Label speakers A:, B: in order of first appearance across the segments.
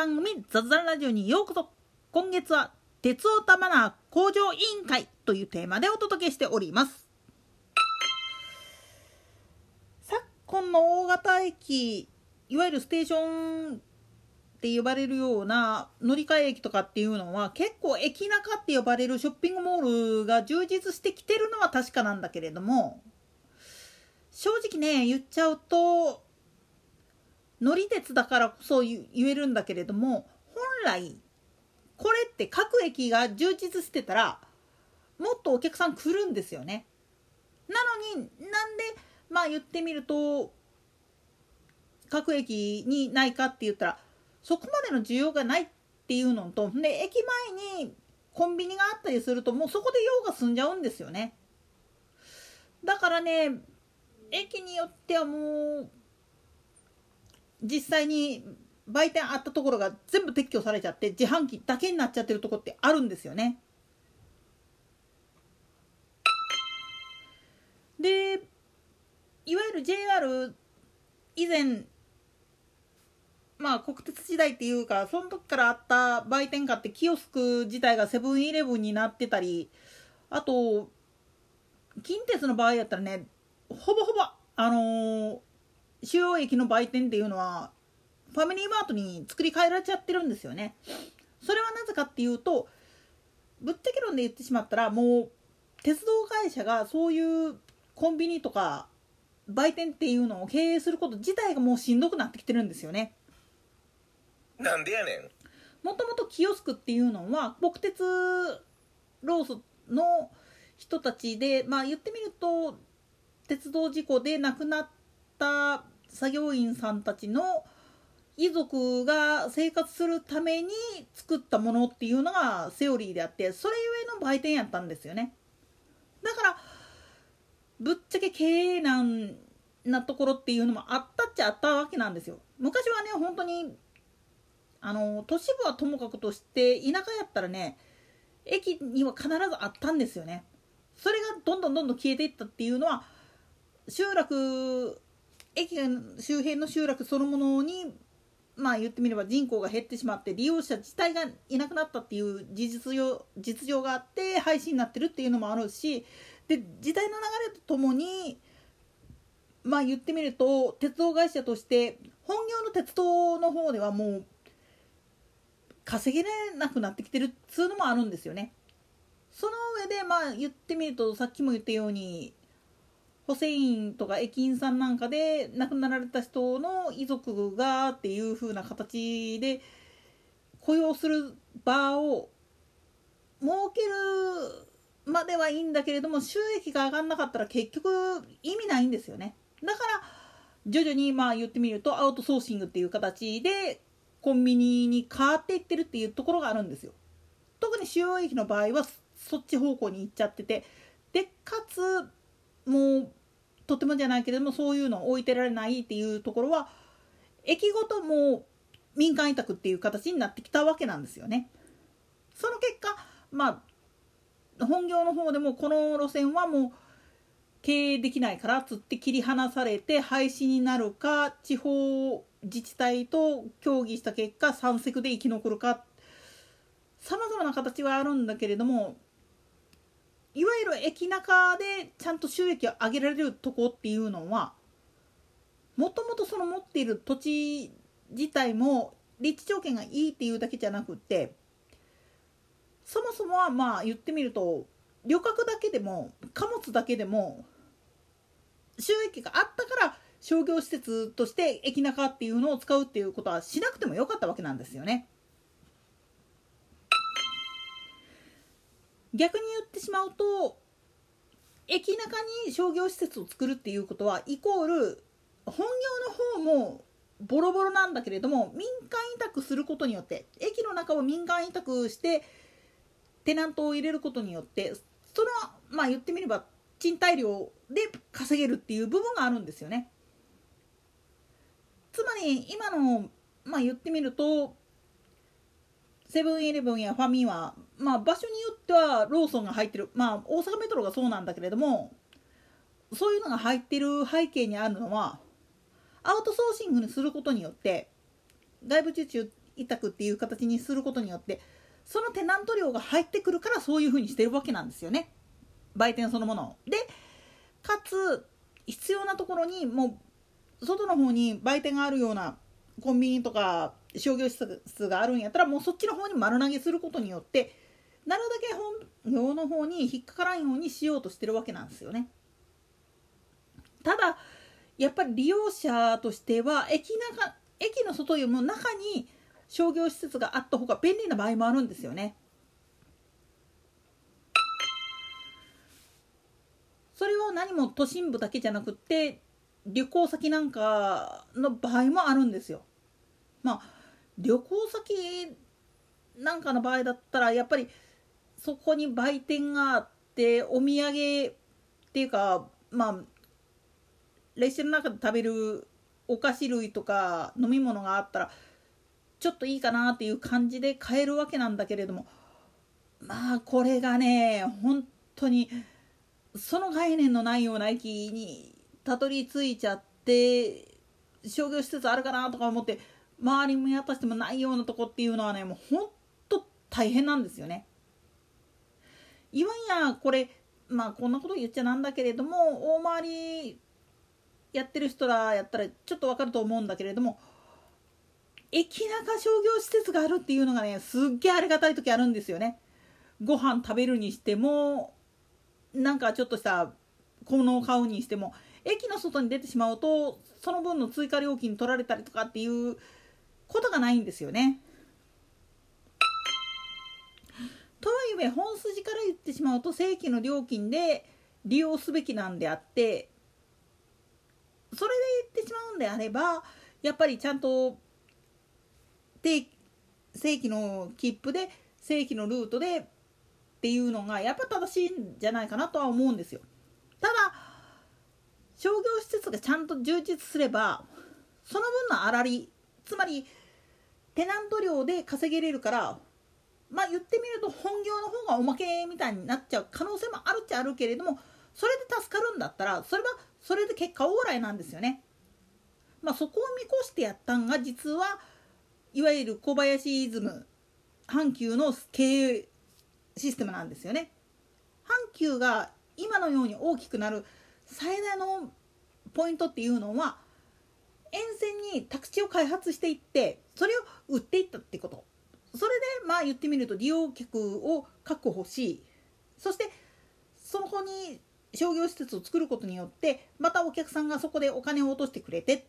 A: 番組雑談ラジオにようこそ。今月は鉄オタマナー向上委員会というテーマでお届けしております。昨今の大型駅いわゆるステーションって呼ばれるような乗り換え駅とかっていうのは結構駅中って呼ばれるショッピングモールが充実してきてるのは確かなんだけれども正直ね言っちゃうと乗り鉄だからこそ言えるんだけれども本来これって各駅が充実してたらもっとお客さん来るんですよね。なのになんでまあ言ってみると各駅にないかって言ったらそこまでの需要がないっていうのとで駅前にコンビニがあったりするともうそこで用が済んじゃうんですよね。だからね駅によってはもう実際に売店あったところが全部撤去されちゃって自販機だけになっちゃってるとこってあるんですよね。でいわゆる JR 以前まあ国鉄時代っていうかその時からあった売店化ってキオスク自体がセブンイレブンになってたりあと近鉄の場合やったらねほぼほぼあのー主要駅の売店っていうのはファミリーマートに作り変えられちゃってるんですよね。それはなぜかっていうとぶっちゃけ論で言ってしまったらもう鉄道会社がそういうコンビニとか売店っていうのを経営すること自体がもうしんどくなってきてるんですよね。
B: なんでやねん
A: もともとキオスクっていうのは国鉄ローソの人たちでまあ言ってみると鉄道事故で亡くなった作業員さんたちの遺族が生活するために作ったものっていうのがセオリーであってそれゆえの売店やったんですよね。だからぶっちゃけ経営難なところっていうのもあったっちゃあったわけなんですよ。昔はね本当にあの都市部はともかくとして田舎やったらね駅には必ずあったんですよね。それがどんどんどんどん消えていったっていうのは集落駅周辺の集落そのものにまあ言ってみれば人口が減ってしまって利用者自体がいなくなったっていう事実上実情があって廃止になってるっていうのもあるしで時代の流れとともにまあ言ってみると鉄道会社として本業の鉄道の方ではもう稼げなくなってきてるっつうのもあるんですよね。その上でまあ言ってみるとさっきも言ったように補正員とか駅員さんなんかで亡くなられた人の遺族がっていう風な形で雇用する場を設けるまではいいんだけれども収益が上がらなかったら結局意味ないんですよね。だから徐々にまあ言ってみるとアウトソーシングっていう形でコンビニに変わっていってるっていうところがあるんですよ。特に主要駅の場合はそっち方向に行っちゃってて。でかつもうとてもじゃないけれどもそういうのを置いてられないっていうところは駅ごとも民間委託っていう形になってきたわけなんですよね。その結果まあ本業の方でもこの路線はもう経営できないからっつって切り離されて廃止になるか地方自治体と協議した結果山積で生き残るかさまざまな形はあるんだけれどもいわゆる駅中でちゃんと収益を上げられるとこっていうのはもともとその持っている土地自体も立地条件がいいっていうだけじゃなくってそもそもはまあ言ってみると旅客だけでも貨物だけでも収益があったから商業施設として駅中っていうのを使うっていうことはしなくてもよかったわけなんですよね。逆に言ってしまうと駅中に商業施設を作るっていうことはイコール本業の方もボロボロなんだけれども民間委託することによって駅の中を民間委託してテナントを入れることによってそのまあ言ってみれば賃貸料で稼げるっていう部分があるんですよね。つまり今のまあ言ってみるとセブンイレブンやファミは、まあ、場所によってはローソンが入ってる、まあ、大阪メトロがそうなんだけれどもそういうのが入ってる背景にあるのはアウトソーシングにすることによって外部受注委託っていう形にすることによってそのテナント料が入ってくるからそういうふうにしてるわけなんですよね売店そのもの。でかつ必要なところにもう外の方に売店があるようなコンビニとか商業施設があるんやったらもうそっちの方に丸投げすることによってなるだけ本業の方に引っかからんようにしようとしてるわけなんですよね。ただやっぱり利用者としては駅中駅の外よりも中に商業施設があった方が便利な場合もあるんですよね。それは何も都心部だけじゃなくって旅行先なんかの場合もあるんですよ。まあ旅行先なんかの場合だったらやっぱりそこに売店があってお土産っていうかまあ列車の中で食べるお菓子類とか飲み物があったらちょっといいかなっていう感じで買えるわけなんだけれどもまあこれがね本当にその概念のないような駅にたどり着いちゃって商業施設あるかなとか思って周り見渡してもないようなとこっていうのはねもうほんと大変なんですよね。いわんやこれまあこんなこと言っちゃなんだけれども大回りやってる人らやったらちょっとわかると思うんだけれども駅中商業施設があるっていうのがねすっげえありがたい時あるんですよね。ご飯食べるにしてもなんかちょっとした小物を買うにしても駅の外に出てしまうとその分の追加料金取られたりとかっていうことがないんですよね。とはいえ本筋から言ってしまうと正規の料金で利用すべきなんであってそれで言ってしまうんであればやっぱりちゃんと正規の切符で正規のルートでっていうのがやっぱ正しいんじゃないかなとは思うんですよ。ただ商業施設がちゃんと充実すればその分の粗利つまりテナント料で稼げれるからまあ言ってみると本業の方がおまけみたいになっちゃう可能性もあるっちゃあるけれどもそれで助かるんだったらそれはそれで結果オーライなんですよね。まあ、そこを見越してやったんが実はいわゆる小林イズム阪急の経営システムなんですよね。阪急が今のように大きくなる最大のポイントっていうのは沿線に宅地を開発していってそれを売っていったってこと。それでまあ言ってみると利用客を確保しそしてその子に商業施設を作ることによってまたお客さんがそこでお金を落としてくれてっ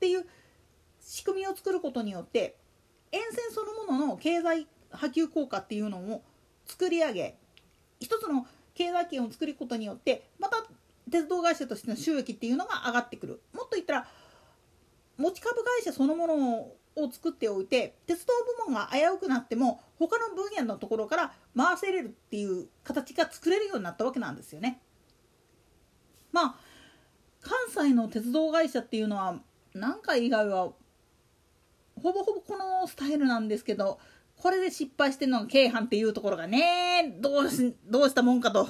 A: ていう仕組みを作ることによって沿線そのものの経済波及効果っていうのを作り上げ一つの経済圏を作ることによってまた鉄道会社としての収益っていうのが上がってくる。もっと言ったら持ち株会社そのものを作っておいて鉄道部門が危うくなっても他の分野のところから回せれるっていう形が作れるようになったわけなんですよね。まあ関西の鉄道会社っていうのは何回以外はほぼほぼこのスタイルなんですけどこれで失敗してるのが京阪っていうところがねどうしどうしたもんかと。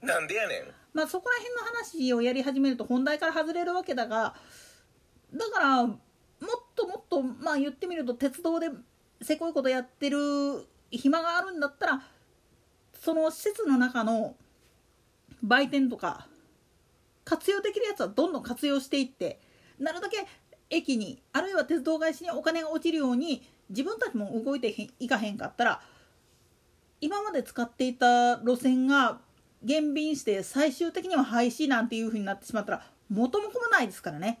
B: なんでやねん。
A: まあそこら辺の話をやり始めると本題から外れるわけだがだからもっともっとまあ言ってみると鉄道でせこいことやってる暇があるんだったらその施設の中の売店とか活用できるやつはどんどん活用していってなるだけ駅にあるいは鉄道会社にお金が落ちるように自分たちも動いていかへんかったら今まで使っていた路線が減便して最終的には廃止なんていう風になってしまったら元も子もないですからね。